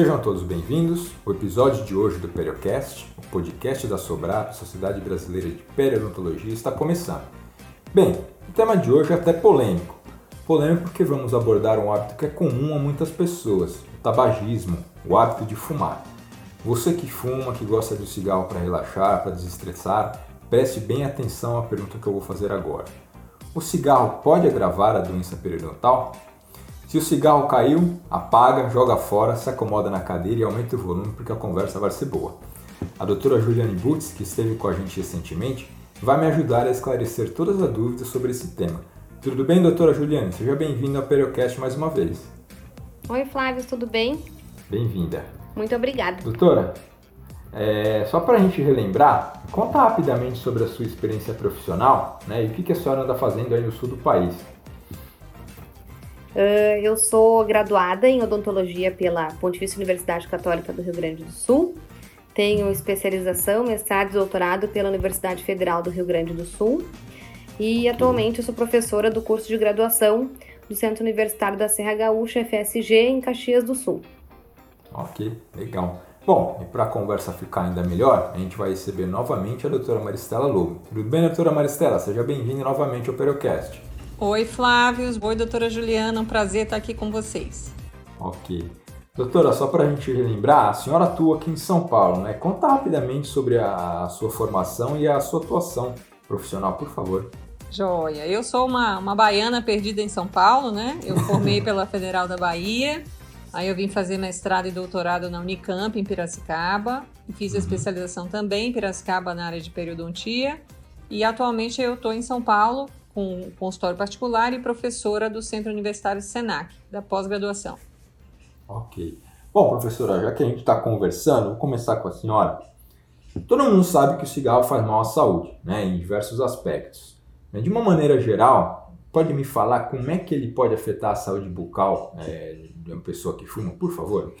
Sejam todos bem-vindos. O episódio de hoje do Periocast, o podcast da Sobrap, Sociedade Brasileira de Periodontologia, está começando. Bem, o tema de hoje é até polêmico. Polêmico porque vamos abordar um hábito que é comum a muitas pessoas, o tabagismo, o hábito de fumar. Você que fuma, que gosta do cigarro para relaxar, para desestressar, preste bem atenção à pergunta que eu vou fazer agora. O cigarro pode agravar a doença periodontal? Se o cigarro caiu, apaga, joga fora, se acomoda na cadeira e aumenta o volume porque a conversa vai ser boa. A doutora Juliane Butz, que esteve com a gente recentemente, vai me ajudar a esclarecer todas as dúvidas sobre esse tema. Tudo bem, doutora Juliane? Seja bem-vinda ao Periocast mais uma vez. Oi, Flávio, tudo bem? Bem-vinda. Muito obrigada. Doutora, é, só para a gente relembrar, conta rapidamente sobre a sua experiência profissional né, e o que, que a senhora anda fazendo aí no sul do país. Uh, eu sou graduada em odontologia pela Pontifícia Universidade Católica do Rio Grande do Sul. Tenho especialização, mestrado e doutorado pela Universidade Federal do Rio Grande do Sul. E atualmente eu sou professora do curso de graduação do Centro Universitário da Serra Gaúcha, FSG, em Caxias do Sul. Ok, legal. Bom, e para a conversa ficar ainda melhor, a gente vai receber novamente a doutora Maristela Lobo. Tudo bem, doutora Maristela? Seja bem-vinda novamente ao Periocast. Oi, Flávio. Oi, doutora Juliana. Um prazer estar aqui com vocês. Ok. Doutora, só para a gente lembrar, a senhora atua aqui em São Paulo, né? Conta rapidamente sobre a, sua formação e a sua atuação profissional, por favor. Joia. Eu sou uma, uma baiana perdida em São Paulo, né? Eu formei pela Federal da Bahia. Aí eu vim fazer mestrado e doutorado na Unicamp, em Piracicaba. E fiz a uhum. especialização também em Piracicaba na área de periodontia. E atualmente eu estou em São Paulo com consultório particular e professora do Centro Universitário Senac, da pós-graduação. Ok. Bom, professora, já que a gente está conversando, vou começar com a senhora. Todo mundo sabe que o cigarro faz mal à saúde, né, em diversos aspectos. De uma maneira geral, pode me falar como é que ele pode afetar a saúde bucal é, de uma pessoa que fuma, por favor?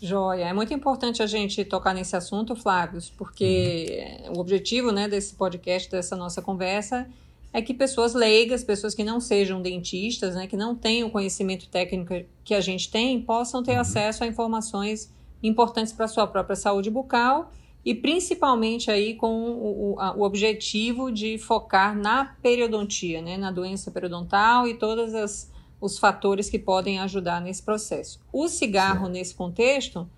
Joia, é muito importante a gente tocar nesse assunto, Flávio, porque uhum. o objetivo né, desse podcast, dessa nossa conversa, é que pessoas leigas, pessoas que não sejam dentistas, né, que não tenham o conhecimento técnico que a gente tem, possam ter uhum. acesso a informações importantes para a sua própria saúde bucal e principalmente aí com o, o, o, objetivo de focar na periodontia, né, na doença periodontal e todos as, os fatores que podem ajudar nesse processo. O cigarro, Sim. nesse contexto,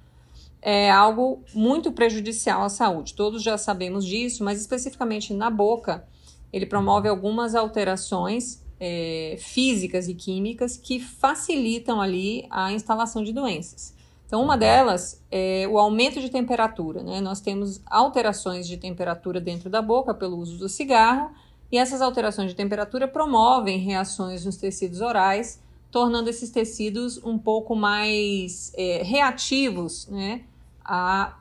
é algo muito prejudicial à saúde. Todos já sabemos disso, mas especificamente na boca, ele promove algumas alterações é, físicas e químicas que facilitam ali a instalação de doenças. Então, uma delas é o aumento de temperatura. Né? Nós temos alterações de temperatura dentro da boca pelo uso do cigarro, e essas alterações de temperatura promovem reações nos tecidos orais, tornando esses tecidos um pouco mais é, reativos né, a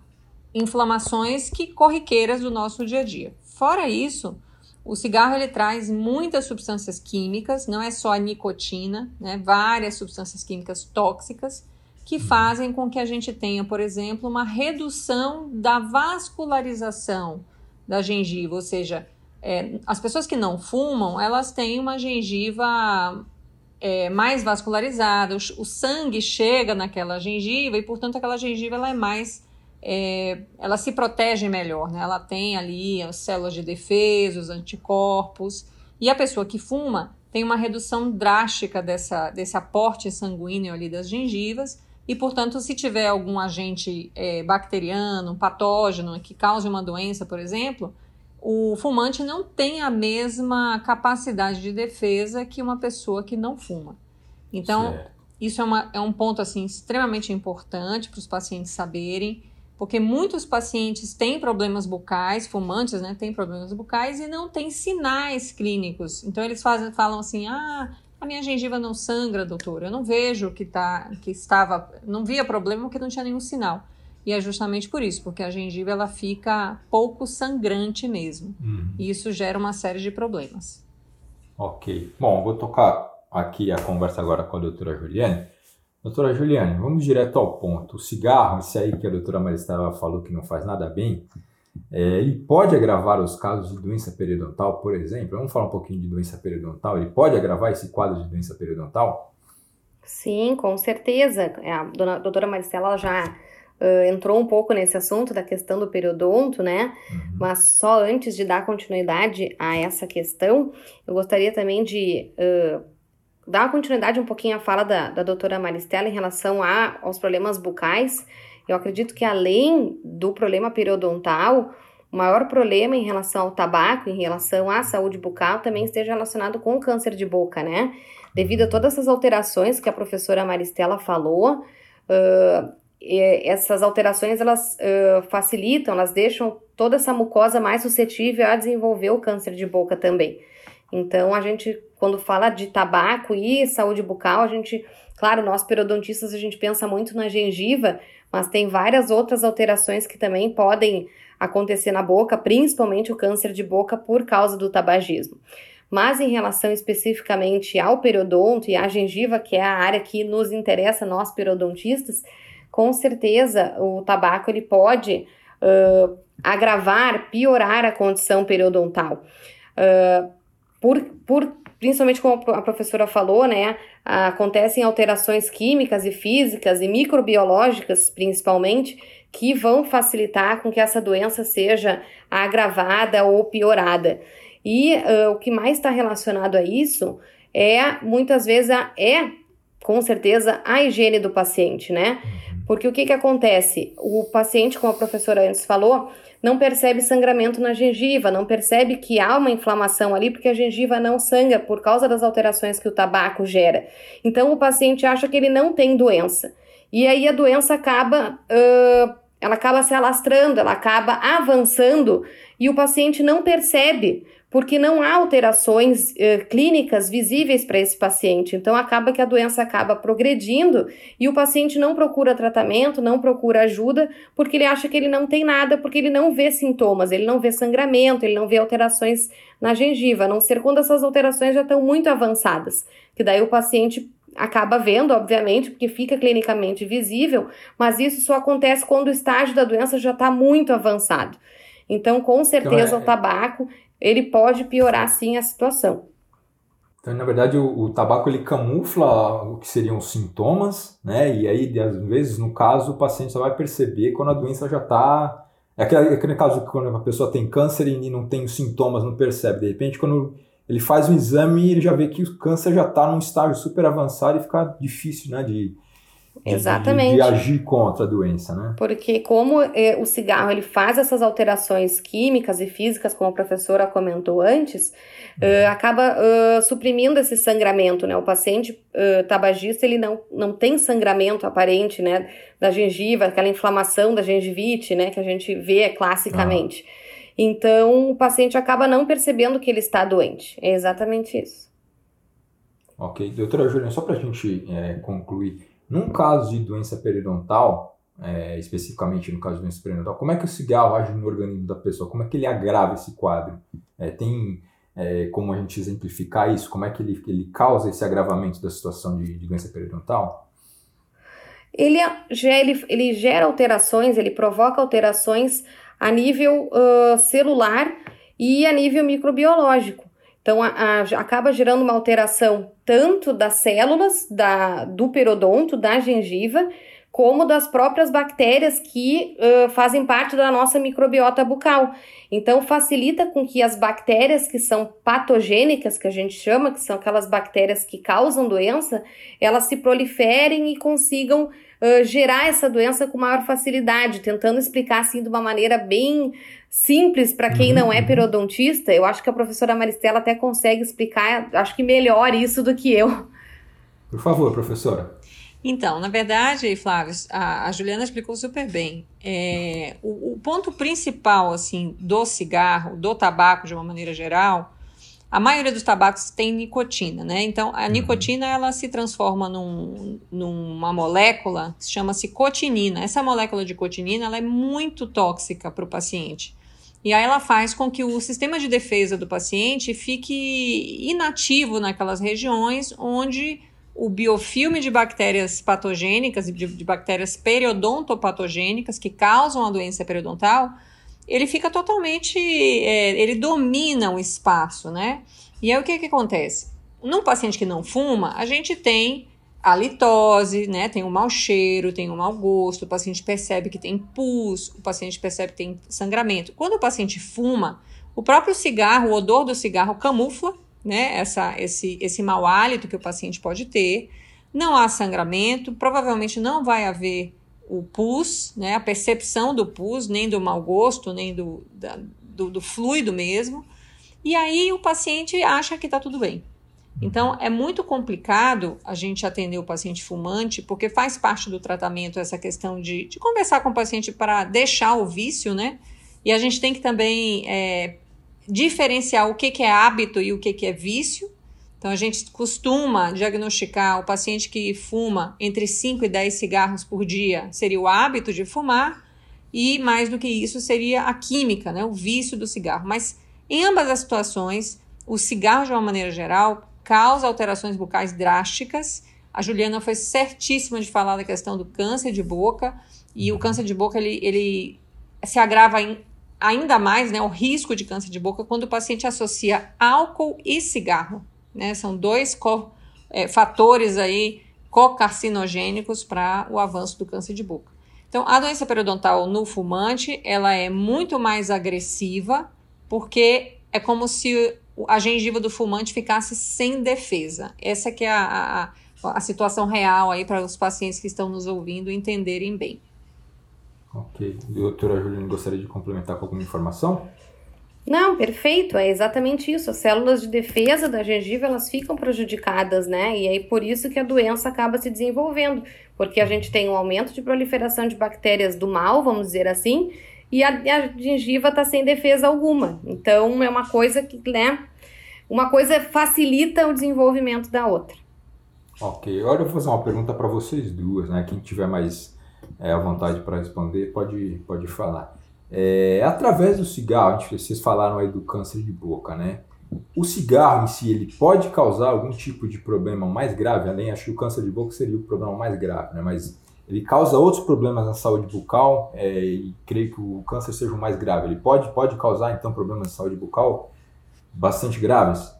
inflamações que corriqueiras do nosso dia a dia. Fora isso, o cigarro ele traz muitas substâncias químicas, não é só a nicotina, né? Várias substâncias químicas tóxicas que fazem com que a gente tenha, por exemplo, uma redução da vascularização da gengiva, ou seja, é, as pessoas que não fumam, elas têm uma gengiva é, mais vascularizada, o, o, sangue chega naquela gengiva e, portanto, aquela gengiva ela é mais é, ela se protege melhor, né? Ela tem ali as células de defesa, os anticorpos. E a pessoa que fuma tem uma redução drástica dessa, desse aporte sanguíneo ali das gengivas. E, portanto, se tiver algum agente é, bacteriano, patógeno que cause uma doença, por exemplo, o fumante não tem a mesma capacidade de defesa que uma pessoa que não fuma. Então, certo. isso é, uma, é um ponto assim extremamente importante para os pacientes saberem porque muitos pacientes têm problemas bucais, fumantes, né, têm problemas bucais e não têm sinais clínicos. Então eles fazem, falam assim: "Ah, a minha gengiva não sangra, doutor. Eu não vejo que tá que estava, não via problema porque não tinha nenhum sinal". E é justamente por isso, porque a gengiva ela fica pouco sangrante mesmo. Uhum. E isso gera uma série de problemas. Ok. Bom, vou tocar aqui a conversa agora com a doutora Juliane. Doutora Juliane, vamos direto ao ponto. O cigarro, esse aí que a doutora Maristela falou que não faz nada bem, é, ele pode agravar os casos de doença periodontal, por exemplo? Vamos falar um pouquinho de doença periodontal. Ele pode agravar esse quadro de doença periodontal? Sim, com certeza. A dona, doutora Maricela já uh, entrou um pouco nesse assunto da questão do periodonto, né? Uhum. Mas só antes de dar continuidade a essa questão, eu gostaria também de uh, dar continuidade um pouquinho à fala da, da doutora Maristela em relação a, aos problemas bucais. Eu acredito que além do problema periodontal, o maior problema em relação ao tabaco, em relação à saúde bucal, também esteja relacionado com o câncer de boca, né? Devido a todas essas alterações que a professora Maristela falou, uh, essas alterações elas uh, facilitam, elas deixam toda essa mucosa mais suscetível a desenvolver o câncer de boca também. Então, a gente, quando fala de tabaco e saúde bucal, a gente, claro, nós periodontistas, a gente pensa muito na gengiva, mas tem várias outras alterações que também podem acontecer na boca, principalmente o câncer de boca por causa do tabagismo. Mas em relação especificamente ao periodonto e à gengiva, que é a área que nos interessa, nós periodontistas, com certeza o tabaco ele pode uh, agravar, piorar a condição periodontal. Uh, por, por, principalmente como a professora falou, né, acontecem alterações químicas e físicas e microbiológicas, principalmente, que vão facilitar com que essa doença seja agravada ou piorada. E uh, o que mais está relacionado a isso é, muitas vezes, a, é, com certeza, a higiene do paciente, né? Porque o que, que acontece? O paciente, como a professora antes falou, não percebe sangramento na gengiva, não percebe que há uma inflamação ali, porque a gengiva não sangra por causa das alterações que o tabaco gera. Então o paciente acha que ele não tem doença. E aí a doença acaba. Uh, ela acaba se alastrando, ela acaba avançando e o paciente não percebe porque não há alterações uh, clínicas visíveis para esse paciente. Então, acaba que a doença acaba progredindo e o paciente não procura tratamento, não procura ajuda, porque ele acha que ele não tem nada, porque ele não vê sintomas, ele não vê sangramento, ele não vê alterações na gengiva, a não ser quando essas alterações já estão muito avançadas, que daí o paciente acaba vendo, obviamente, porque fica clinicamente visível, mas isso só acontece quando o estágio da doença já está muito avançado. Então, com certeza, então, é... o tabaco ele pode piorar sim a situação. Então, na verdade, o, o, tabaco ele camufla o que seriam os sintomas, né? E aí, às vezes, no caso, o paciente só vai perceber quando a doença já está. É aquele, é aquele caso que quando a pessoa tem câncer e não tem os sintomas, não percebe. De repente, quando ele faz um exame, ele já vê que o câncer já está num estágio super avançado e fica difícil, né? De, Exatamente. De, de, agir contra a doença, né? Porque como é, o cigarro ele faz essas alterações químicas e físicas, como a professora comentou antes, uh, acaba uh, suprimindo esse sangramento, né? O paciente uh, tabagista ele não, não tem sangramento aparente, né? Da gengiva, aquela inflamação da gengivite, né? Que a gente vê classicamente. Ah. Então o paciente acaba não percebendo que ele está doente. É exatamente isso. Ok, doutora Juliana, só para a gente é, concluir. Num caso de doença periodontal, é, especificamente no caso de doença periodontal, como é que o cigarro age no organismo da pessoa? Como é que ele agrava esse quadro? É, tem é, como a gente exemplificar isso? Como é que ele, ele causa esse agravamento da situação de, de doença periodontal? Ele, ele, ele gera alterações, ele provoca alterações a nível uh, celular e a nível microbiológico. Então, a, a, acaba gerando uma alteração tanto das células da, do periodonto, da gengiva, como das próprias bactérias que uh, fazem parte da nossa microbiota bucal. Então, facilita com que as bactérias que são patogênicas, que a gente chama, que são aquelas bactérias que causam doença, elas se proliferem e consigam uh, gerar essa doença com maior facilidade, tentando explicar assim de uma maneira bem simples para quem não é uhum. periodontista. Eu acho que a professora Maristela até consegue explicar, acho que melhor isso do que eu. Por favor, professora. Então, na verdade, Flávio, a, a Juliana explicou super bem. É, o, o, ponto principal, assim, do cigarro, do tabaco de uma maneira geral, a maioria dos tabacos tem nicotina, né? Então, a uhum. nicotina, ela se transforma num, numa molécula que chama-se cotinina. Essa molécula de cotinina, ela é muito tóxica para o paciente. E aí ela faz com que o sistema de defesa do paciente fique inativo naquelas regiões onde o biofilme de bactérias patogênicas e de, de, bactérias periodontopatogênicas que causam a doença periodontal ele fica totalmente, é, ele domina o espaço, né? E aí o que que acontece? Num paciente que não fuma, a gente tem a litose, né? Tem um mau cheiro, tem um mau gosto, o paciente percebe que tem pus, o paciente percebe que tem sangramento. Quando o paciente fuma, o próprio cigarro, o odor do cigarro camufla, né? Essa, esse, esse mau hálito que o paciente pode ter. Não há sangramento, provavelmente não vai haver o pus, né? A percepção do pus, nem do mau gosto, nem do, da, do, do fluido mesmo. E aí o paciente acha que está tudo bem. Então, é muito complicado a gente atender o paciente fumante, porque faz parte do tratamento essa questão de, de conversar com o paciente para deixar o vício, né? E a gente tem que também é, diferenciar o que, que é hábito e o que, que é vício. Então, a gente costuma diagnosticar o paciente que fuma entre 5 e 10 cigarros por dia, seria o hábito de fumar, e mais do que isso seria a química, né? o vício do cigarro. Mas em ambas as situações, o cigarro, de uma maneira geral, causa alterações bucais drásticas. A Juliana foi certíssima de falar da questão do câncer de boca, e o câncer de boca ele, ele se agrava em, ainda mais, né, o risco de câncer de boca quando o paciente associa álcool e cigarro, né? São dois co, é, fatores aí cocarcinogênicos para o avanço do câncer de boca. Então, a doença periodontal no fumante, ela é muito mais agressiva, porque é como se a gengiva do fumante ficasse sem defesa. Essa que é a, a, a situação real aí para os pacientes que estão nos ouvindo entenderem bem. Ok. Doutora Juliana, gostaria de complementar com alguma informação? Não, perfeito, é exatamente isso. As células de defesa da gengiva, elas ficam prejudicadas, né? E aí por isso que a doença acaba se desenvolvendo, porque a gente tem um aumento de proliferação de bactérias do mal, vamos dizer assim, e a, a gengiva está sem defesa alguma. Então é uma coisa que, né, uma coisa facilita o desenvolvimento da outra. Ok, agora eu vou fazer uma pergunta para vocês duas, né? Quem tiver mais é, à vontade para responder pode, pode falar. É, através do cigarro, vocês falaram aí do câncer de boca, né? O cigarro em si, ele pode causar algum tipo de problema mais grave, além, acho que o câncer de boca seria o problema mais grave, né? Mas ele causa outros problemas na saúde bucal é, e creio que o câncer seja o mais grave. Ele pode, pode causar, então, problemas na saúde bucal? bastante graves?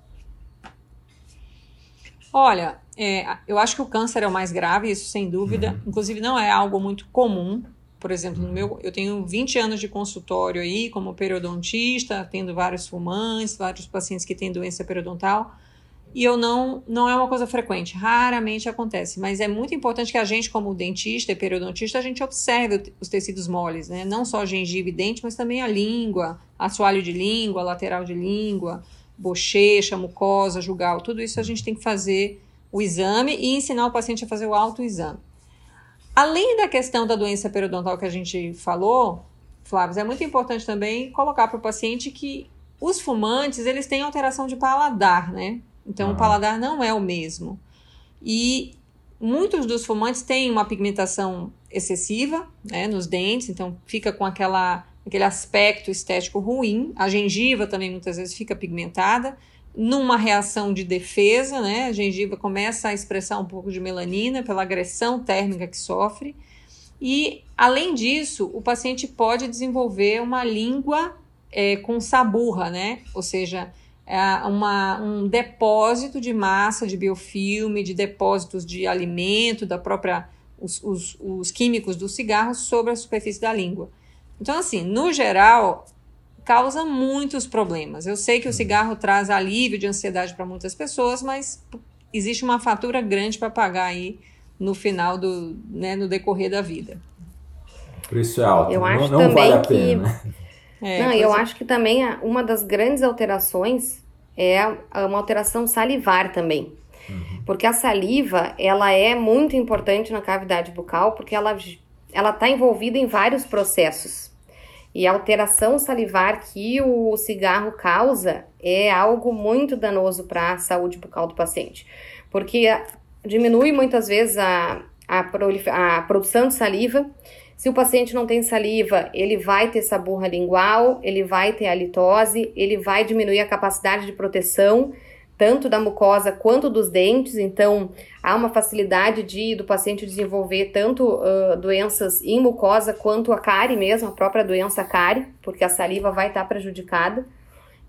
Olha, é, eu acho que o câncer é o mais grave, isso sem dúvida. Uhum. Inclusive, não é algo muito comum. Por exemplo, no meu, eu tenho 20 anos de consultório aí como periodontista, tendo vários fumantes, vários pacientes que têm doença periodontal e eu não não é uma coisa frequente, raramente acontece, mas é muito importante que a gente como dentista e periodontista a gente observe os tecidos moles, né? Não só gengiva e dente, mas também a língua, assoalho de língua, lateral de língua, bochecha, mucosa, jugal, tudo isso a gente tem que fazer o exame e ensinar o paciente a fazer o autoexame. Além da questão da doença periodontal que a gente falou, Flávio, é muito importante também colocar para o paciente que os fumantes, eles têm alteração de paladar, né? Então, uhum. o paladar não é o mesmo. E muitos dos fumantes têm uma pigmentação excessiva né, nos dentes, então fica com aquela, aquele aspecto estético ruim. A gengiva também muitas vezes fica pigmentada. Numa reação de defesa, né, a gengiva começa a expressar um pouco de melanina pela agressão térmica que sofre. E, além disso, o paciente pode desenvolver uma língua é, com saburra, né? Ou seja, uma, um depósito de massa de biofilme, de depósitos de alimento, da própria os, os, os químicos do cigarro sobre a superfície da língua. Então, assim, no geral, causa muitos problemas. Eu sei que o cigarro traz alívio de ansiedade para muitas pessoas, mas existe uma fatura grande para pagar aí no final do, né, no decorrer da vida. Por isso é alto. Eu acho não, não também vale a pena. Que... É, não, eu é. acho que também uma das grandes alterações é uma alteração salivar também. Uhum. Porque a saliva, ela é muito importante na cavidade bucal, porque ela ela está envolvida em vários processos. E a alteração salivar que o cigarro causa é algo muito danoso para a saúde bucal do paciente. Porque diminui muitas vezes a, a, a produção de saliva, se o paciente não tem saliva, ele vai ter saburra lingual, ele vai ter halitose, ele vai diminuir a capacidade de proteção tanto da mucosa quanto dos dentes, então há uma facilidade de do paciente desenvolver tanto uh, doenças em mucosa quanto a cárie mesmo, a própria doença cárie, porque a saliva vai estar prejudicada.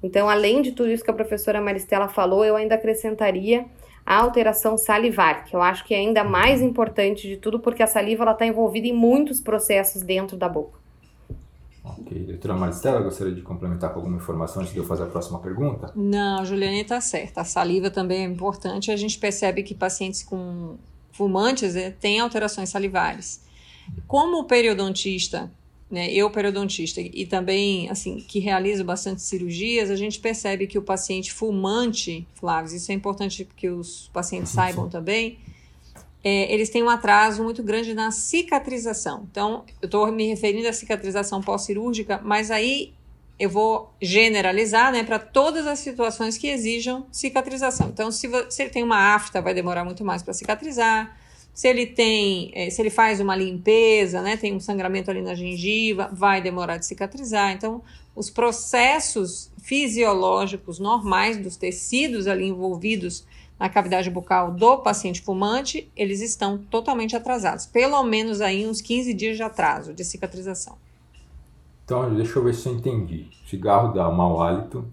Então, além de tudo isso que a professora Maristela falou, eu ainda acrescentaria a alteração salivar, que eu acho que é ainda mais importante de tudo, porque a saliva está envolvida em muitos processos dentro da boca. Ok. Doutora Maristela, gostaria de complementar com alguma informação antes de eu fazer a próxima pergunta? Não, Juliane está certa. A saliva também é importante. A gente percebe que pacientes com fumantes né, têm alterações salivares. Como o periodontista né, eu periodontista e também assim que realizo bastante cirurgias, a gente percebe que o paciente fumante, Flávio, isso é importante que os pacientes saibam também, é, eles têm um atraso muito grande na cicatrização. Então, eu estou me referindo à cicatrização pós-cirúrgica, mas aí eu vou generalizar né, para todas as situações que exijam cicatrização. Então, se, se ele tem uma afta, vai demorar muito mais para cicatrizar se ele tem, eh, se ele faz uma limpeza, né, tem um sangramento ali na gengiva, vai demorar de cicatrizar. Então, os processos fisiológicos normais dos tecidos ali envolvidos na cavidade bucal do paciente fumante, eles estão totalmente atrasados, pelo menos aí uns 15 dias de atraso de cicatrização. Então, deixa eu ver se eu entendi. O cigarro dá mau hálito,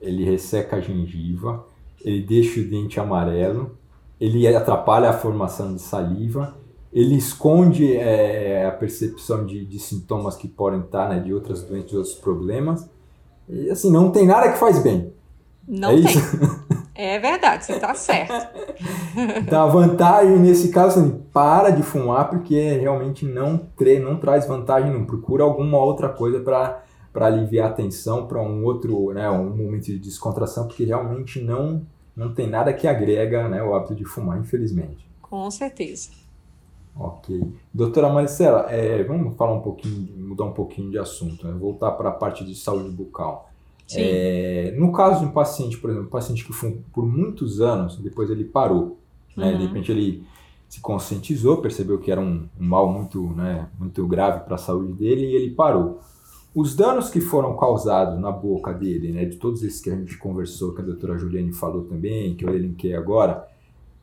ele resseca a gengiva, ele deixa o dente amarelo, ele atrapalha a formação de saliva, ele esconde é, a percepção de, de, sintomas que podem estar, né, de outras doenças, de outros problemas. E assim, não tem nada que faz bem. Não é tem. Isso? É verdade, você está certo. então a vantagem nesse caso, assim, para de fumar porque realmente não, não traz vantagem, não. Procura alguma outra coisa para para aliviar a tensão, para um outro, né, um momento de descontração, porque realmente não não tem nada que agrega né, o hábito de fumar, infelizmente. Com certeza. Ok. Doutora Maricela, é, vamos falar um pouquinho, mudar um pouquinho de assunto, né? voltar para a parte de saúde bucal. Sim. É, no caso de um paciente, por exemplo, um paciente que fuma por muitos anos, depois ele parou, né? Uhum. de repente ele se conscientizou, percebeu que era um, um mal muito, né, muito grave para a saúde dele e ele parou. Os danos que foram causados na boca dele, né, de todos esses que a gente conversou, que a doutora Juliane falou também, que eu elenquei agora,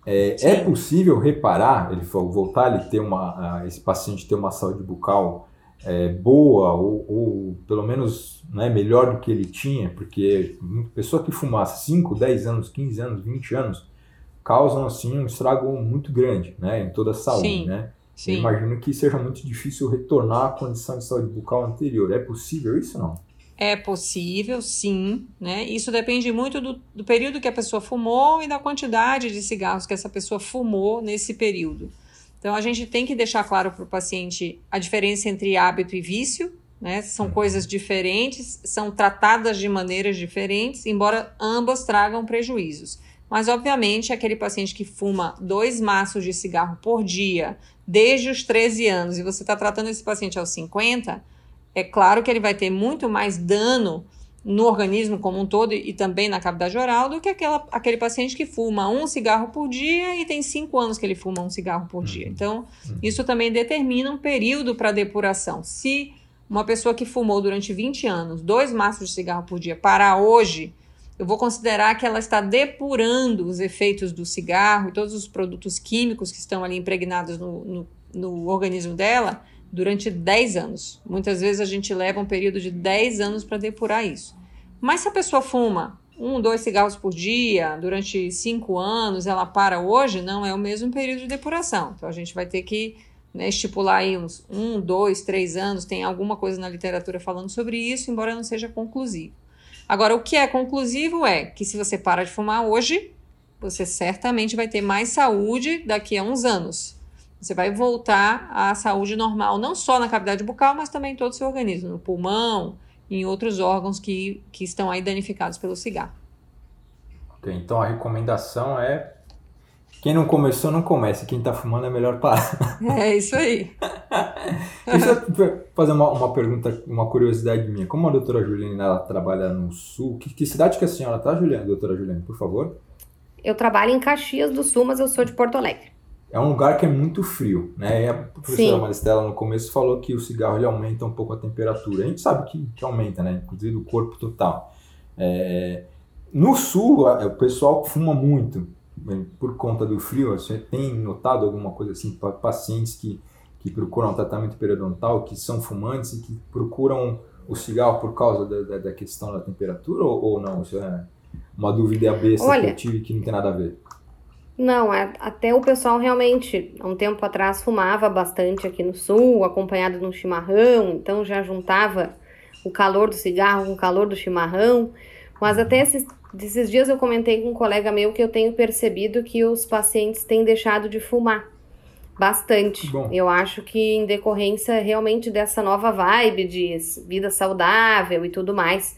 é, é possível reparar, ele falou, voltar ele ter uma, esse paciente ter uma saúde bucal é, boa ou, ou, pelo menos né, melhor do que ele tinha, porque pessoa que fumasse 5, 10 anos, 15 anos, 20 anos, causam assim um estrago muito grande né, em toda a saúde, Sim. né? Sim. Eu imagino que seja muito difícil retornar à condição de saúde bucal anterior. É possível isso não? É possível, sim. Né? Isso depende muito do, do período que a pessoa fumou e da quantidade de cigarros que essa pessoa fumou nesse período. Então, a gente tem que deixar claro para o paciente a diferença entre hábito e vício. Né? São uhum. coisas diferentes, são tratadas de maneiras diferentes, embora ambas tragam prejuízos. Mas, obviamente, aquele paciente que fuma dois maços de cigarro por dia, desde os 13 anos, e você está tratando esse paciente aos 50, é claro que ele vai ter muito mais dano no organismo como um todo e também na cavidade oral do que aquela, aquele paciente que fuma um cigarro por dia e tem cinco anos que ele fuma um cigarro por dia. Uhum. Então, uhum. isso também determina um período para depuração. Se uma pessoa que fumou durante 20 anos, dois maços de cigarro por dia, parar hoje eu vou considerar que ela está depurando os efeitos do cigarro e todos os produtos químicos que estão ali impregnados no, no, no organismo dela durante 10 anos. Muitas vezes a gente leva um período de 10 anos para depurar isso. Mas se a pessoa fuma um, dois cigarros por dia durante cinco anos, ela para hoje, não é o mesmo período de depuração. Então a gente vai ter que né, estipular aí uns um, dois, três anos. Tem alguma coisa na literatura falando sobre isso, embora não seja conclusivo. Agora, o que é conclusivo é que se você para de fumar hoje, você certamente vai ter mais saúde daqui a uns anos. Você vai voltar à saúde normal, não só na cavidade bucal, mas também em todo o seu organismo, no pulmão, em outros órgãos que, que estão aí danificados pelo cigarro. Então a recomendação é quem não começou, não comece. Quem está fumando é melhor parar. É isso aí. Deixa eu fazer uma, uma pergunta, uma curiosidade minha. Como a doutora Juliana ela trabalha no sul, que, que cidade que a senhora está, Juliana, doutora Juliana, por favor? Eu trabalho em Caxias do Sul, mas eu sou de Porto Alegre. É um lugar que é muito frio, né? E a professora Sim. Maristela no começo falou que o cigarro ele aumenta um pouco a temperatura. A gente sabe que, que aumenta, né? Inclusive o corpo total. É, no sul, o pessoal fuma muito, por conta do frio. Você tem notado alguma coisa assim, pacientes que, que procuram tratamento periodontal, que são fumantes e que procuram o cigarro por causa da, da, da questão da temperatura ou, ou, não? Isso é uma dúvida besta Olha, que eu tive que não tem nada a ver. Não, é, até o pessoal realmente, há um tempo atrás, fumava bastante aqui no sul, acompanhado de um chimarrão, então já juntava o calor do cigarro com o calor do chimarrão. Mas até esses, esses dias eu comentei com um colega meu que eu tenho percebido que os pacientes têm deixado de fumar bastante. Bom. Eu acho que em decorrência realmente dessa nova vibe de vida saudável e tudo mais.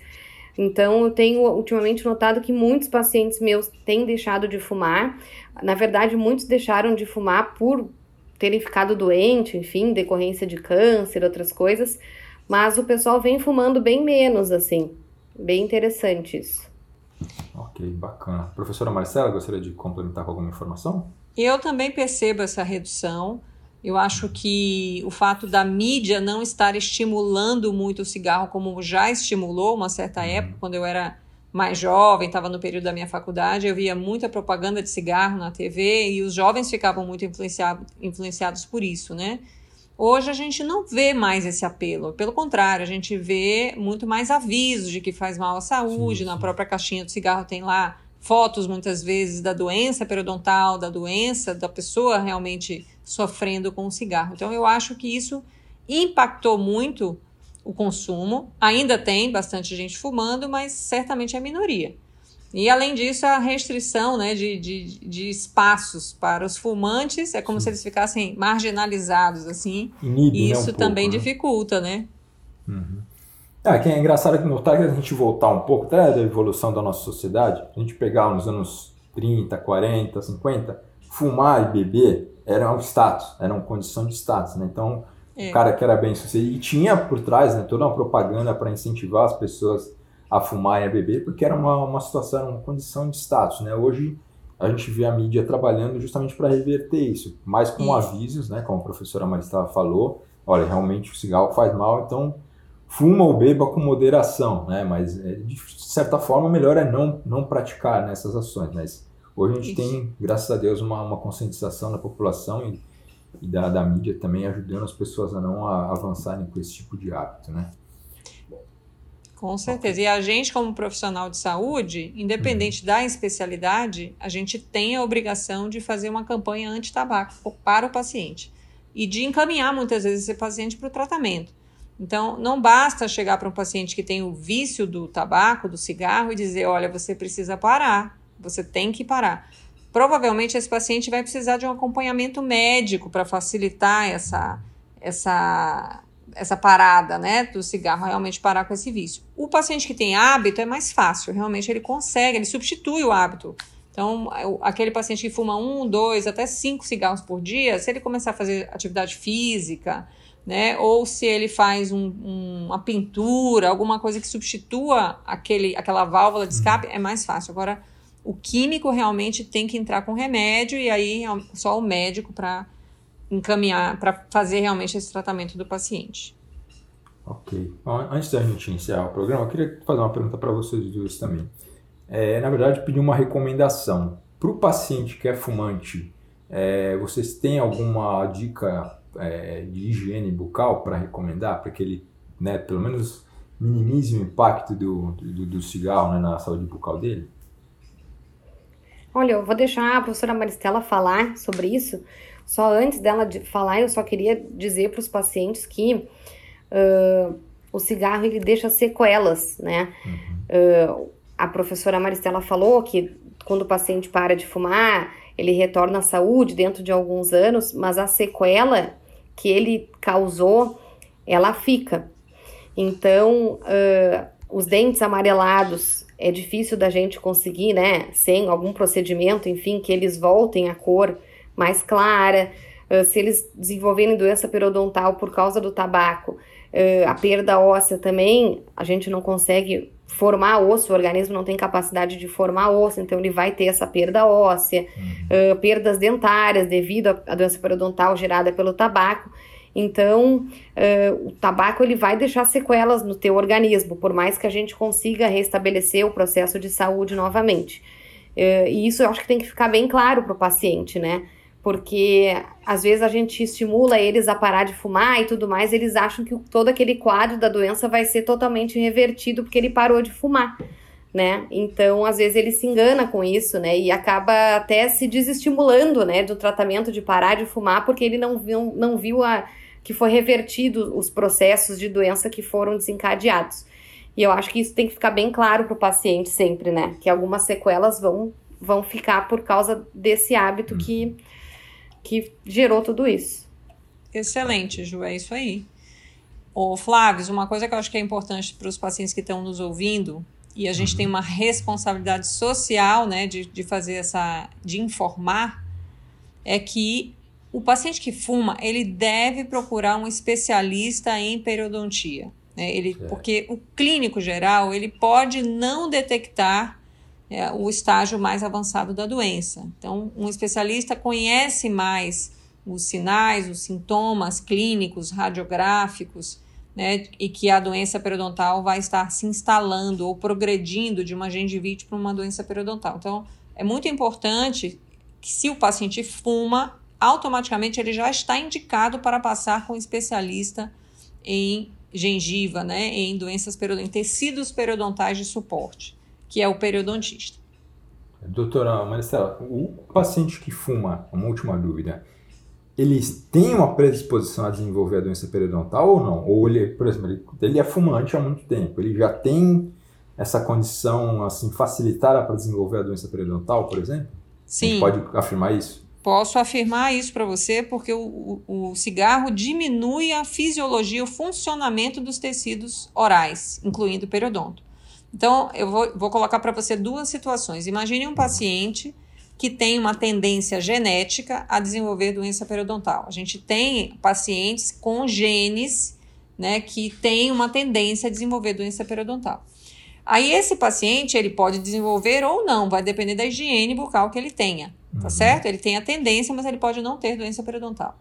Então, eu tenho ultimamente notado que muitos pacientes meus têm deixado de fumar. Na verdade, muitos deixaram de fumar por terem ficado doente, enfim, decorrência de câncer, outras coisas. Mas o pessoal vem fumando bem menos, assim. Bem interessante isso. Ok, bacana. Professora Marcela, gostaria de complementar com alguma informação? Eu também percebo essa redução. Eu acho que o fato da mídia não estar estimulando muito o cigarro como já estimulou uma certa uhum. época, quando eu era mais jovem, estava no período da minha faculdade, eu via muita propaganda de cigarro na TV e os jovens ficavam muito influenciado, influenciados por isso, né? Hoje a gente não vê mais esse apelo, pelo contrário, a gente vê muito mais avisos de que faz mal à saúde, sim, sim. na própria caixinha do cigarro tem lá fotos muitas vezes da doença periodontal, da doença da pessoa realmente sofrendo com o cigarro. Então eu acho que isso impactou muito o consumo. Ainda tem bastante gente fumando, mas certamente é minoria. E além disso, a restrição né, de, de, de espaços para os fumantes é como Sim. se eles ficassem marginalizados, assim. Inibe, e isso né, um também pouco, né? dificulta, né? Uhum. É, que é engraçado que notar que a gente voltar um pouco até da evolução da nossa sociedade, a gente pegar nos anos 30, 40, 50, fumar e beber era um status, era uma condição de status, né? Então, é. o cara que era bem sucedido, e tinha por trás né, toda uma propaganda para incentivar as pessoas a fumar e a beber, porque era uma, uma situação, uma condição de status, né? Hoje a gente vê a mídia trabalhando justamente para reverter isso, mais com isso. avisos, né? Como a professora Maristela falou, olha, realmente o cigarro faz mal, então fuma ou beba com moderação, né? Mas é, de certa forma melhor é não não praticar nessas ações, mas hoje a gente Isso. tem, graças a Deus, uma, uma conscientização da população e, e da, da, mídia também ajudando as pessoas a não a, avançarem com esse tipo de hábito, né? Com certeza. E a gente, como profissional de saúde, independente uhum. da especialidade, a gente tem a obrigação de fazer uma campanha anti-tabaco para o paciente e de encaminhar muitas vezes esse paciente para o tratamento. Então, não basta chegar para um paciente que tem o vício do tabaco, do cigarro, e dizer: olha, você precisa parar, você tem que parar. Provavelmente esse paciente vai precisar de um acompanhamento médico para facilitar essa, essa, essa parada né, do cigarro, realmente parar com esse vício. O paciente que tem hábito é mais fácil, realmente ele consegue, ele substitui o hábito. Então, aquele paciente que fuma um, dois, até cinco cigarros por dia, se ele começar a fazer atividade física, né? Ou se ele faz um, um, uma pintura, alguma coisa que substitua aquele, aquela válvula de escape, é mais fácil. Agora, o químico realmente tem que entrar com remédio e aí só o médico para encaminhar, para fazer realmente esse tratamento do paciente. Ok. Bom, antes da gente encerrar o programa, eu queria fazer uma pergunta para vocês duas também. É, na verdade, pedir uma recomendação. Para o paciente que é fumante, é, vocês têm alguma dica é, de higiene bucal para recomendar, para que ele, né, pelo menos minimize o impacto do, do, do cigarro né, na saúde bucal dele? Olha, eu vou deixar a professora Maristela falar sobre isso. Só antes dela de falar, eu só queria dizer para os pacientes que uh, o cigarro ele deixa sequelas, né? Uhum. Uh, a professora Maristela falou que quando o paciente para de fumar, ele retorna à saúde dentro de alguns anos, mas a sequela que ele causou, ela fica. Então, uh, os dentes amarelados é difícil da gente conseguir, né? Sem algum procedimento, enfim, que eles voltem à cor mais clara. Se eles desenvolverem doença periodontal por causa do tabaco, a perda óssea também, a gente não consegue formar osso, o organismo não tem capacidade de formar osso, então ele vai ter essa perda óssea, uhum. uh, perdas dentárias devido à doença periodontal gerada pelo tabaco. Então, uh, o tabaco ele vai deixar sequelas no teu organismo, por mais que a gente consiga restabelecer o processo de saúde novamente. Uh, e isso eu acho que tem que ficar bem claro para o paciente, né? Porque às vezes a gente estimula eles a parar de fumar e tudo mais, eles acham que todo aquele quadro da doença vai ser totalmente revertido porque ele parou de fumar né? Então, às vezes ele se engana com isso, né? E acaba até se desestimulando, né, do tratamento de parar de fumar porque ele não viu, não viu a, que foi revertido os processos de doença que foram desencadeados. E eu acho que isso tem que ficar bem claro para o paciente sempre, né? Que algumas sequelas vão, vão ficar por causa desse hábito que, que gerou tudo isso. Excelente, Ju, é isso aí. Ô, Flávio, uma coisa que eu acho que é importante para os pacientes que estão nos ouvindo e a gente uhum. tem uma responsabilidade social, né, de, de fazer essa, de informar, é que o paciente que fuma, ele deve procurar um especialista em periodontia, né, ele, porque o clínico geral, ele pode não detectar é, o estágio mais avançado da doença. Então, um especialista conhece mais os sinais, os sintomas clínicos, radiográficos, né, e que a doença periodontal vai estar se instalando ou progredindo de uma gengivite para uma doença periodontal. Então, é muito importante que se o paciente fuma, automaticamente ele já está indicado para passar com um especialista em gengiva, né, em doenças periodontais, tecidos periodontais de suporte, que é o periodontista. Doutora Maristela, o paciente que fuma, uma última dúvida, eles têm uma predisposição a desenvolver a doença periodontal ou não? Ou ele, por exemplo, ele, ele é fumante há muito tempo, ele já tem essa condição assim facilitada para desenvolver a doença periodontal, por exemplo? Sim. pode afirmar isso? Posso afirmar isso para você porque o, o, o, cigarro diminui a fisiologia, o funcionamento dos tecidos orais, incluindo o periodonto. Então, eu vou, vou colocar para você duas situações. Imagine um paciente que tem uma tendência genética a desenvolver doença periodontal. A gente tem pacientes com genes né, que têm uma tendência a desenvolver doença periodontal. Aí esse paciente ele pode desenvolver ou não, vai depender da higiene bucal que ele tenha, tá uhum. certo? Ele tem a tendência, mas ele pode não ter doença periodontal.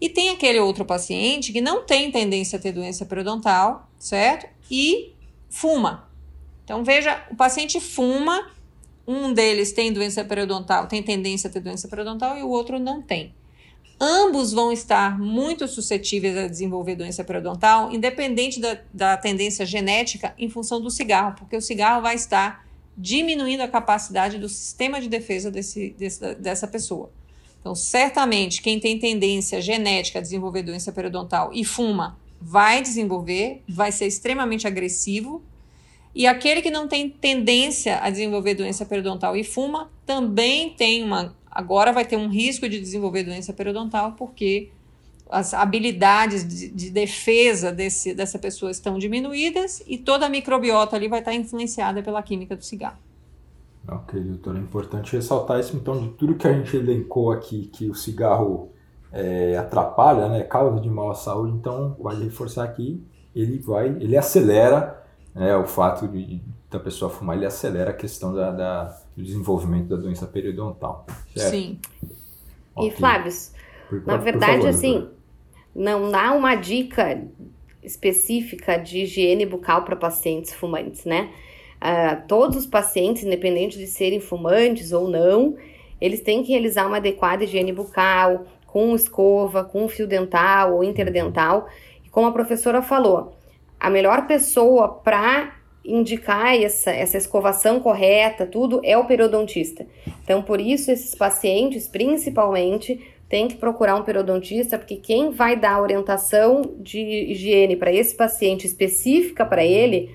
E tem aquele outro paciente que não tem tendência a ter doença periodontal, certo? E fuma. Então veja, o paciente fuma um deles tem doença periodontal, tem tendência a ter doença periodontal e o outro não tem. Ambos vão estar muito suscetíveis a desenvolver doença periodontal, independente da, da tendência genética, em função do cigarro, porque o cigarro vai estar diminuindo a capacidade do sistema de defesa desse, desse, dessa pessoa. Então, certamente, quem tem tendência genética a desenvolver doença periodontal e fuma vai desenvolver, vai ser extremamente agressivo e aquele que não tem tendência a desenvolver doença periodontal e fuma também tem uma. Agora vai ter um risco de desenvolver doença periodontal, porque as habilidades de, de defesa desse, dessa pessoa estão diminuídas e toda a microbiota ali vai estar influenciada pela química do cigarro. Ok, doutor. É importante ressaltar isso, então, de tudo que a gente elencou aqui, que o cigarro é, atrapalha, né, causa de mal à saúde, então, vale reforçar aqui, ele vai, ele acelera é, o fato de, da pessoa fumar ele acelera a questão da, da do desenvolvimento da doença periodontal. Certo? Sim. Okay. E Flávio, na verdade, favor, assim, não dá uma dica específica de higiene bucal para pacientes fumantes, né? Uh, todos os pacientes, independente de serem fumantes ou não, eles têm que realizar uma adequada higiene bucal, com escova, com fio dental ou interdental. E como a professora falou, a melhor pessoa para indicar essa, essa escovação correta, tudo, é o periodontista. Então, por isso, esses pacientes, principalmente, têm que procurar um periodontista, porque quem vai dar orientação de higiene para esse paciente específica para ele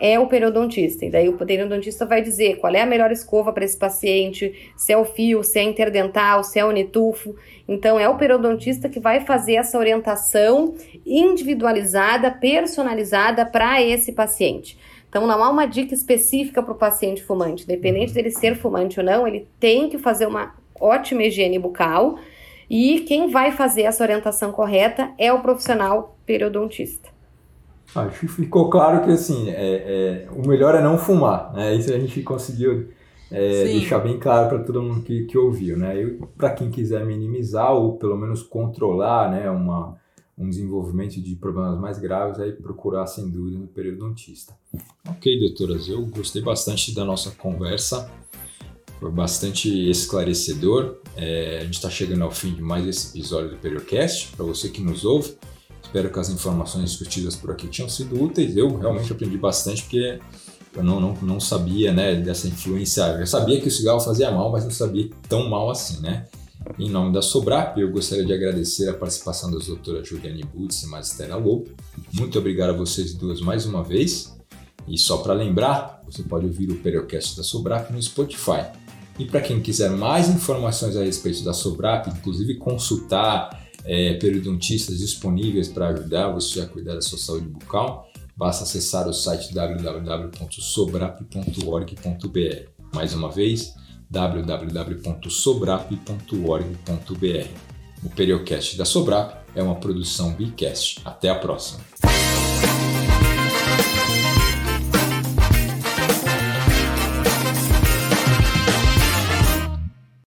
é o periodontista. E daí o periodontista vai dizer qual é a melhor escova para esse paciente, se é o fio, se é interdental, se é o nitufo. Então é o periodontista que vai fazer essa orientação individualizada, personalizada para esse paciente. Então não há uma dica específica para o paciente fumante, independente dele ser fumante ou não, ele tem que fazer uma ótima higiene bucal. E quem vai fazer essa orientação correta é o profissional periodontista. Acho que ficou claro que assim, é, é, o melhor é não fumar, né? Isso a gente conseguiu é, deixar bem claro para todo mundo que, que ouviu, né? Para quem quiser minimizar ou pelo menos controlar, né, uma, um desenvolvimento de problemas mais graves, aí procurar sem dúvida no periodontista. Ok, doutoras, eu gostei bastante da nossa conversa, foi bastante esclarecedor. É, a gente está chegando ao fim de mais esse episódio do Periocast. Para você que nos ouve, espero que as informações discutidas por aqui tenham sido úteis. Eu realmente aprendi bastante porque eu não, não, não sabia né, dessa influência. Eu sabia que o cigarro fazia mal, mas não sabia tão mal assim, né? Em nome da Sobrap, eu gostaria de agradecer a participação das doutoras Juliane Butz e Magistera Lobo. Muito obrigado a vocês duas mais uma vez. E só para lembrar, você pode ouvir o Periocast da Sobrap no Spotify. E para quem quiser mais informações a respeito da Sobrap, inclusive consultar é, periodontistas disponíveis para ajudar você a cuidar da sua saúde bucal, basta acessar o site www.sobrap.org.br. Mais uma vez, www.sobrap.org.br. O Periocast da Sobrap é uma produção Bicast. Até a próxima!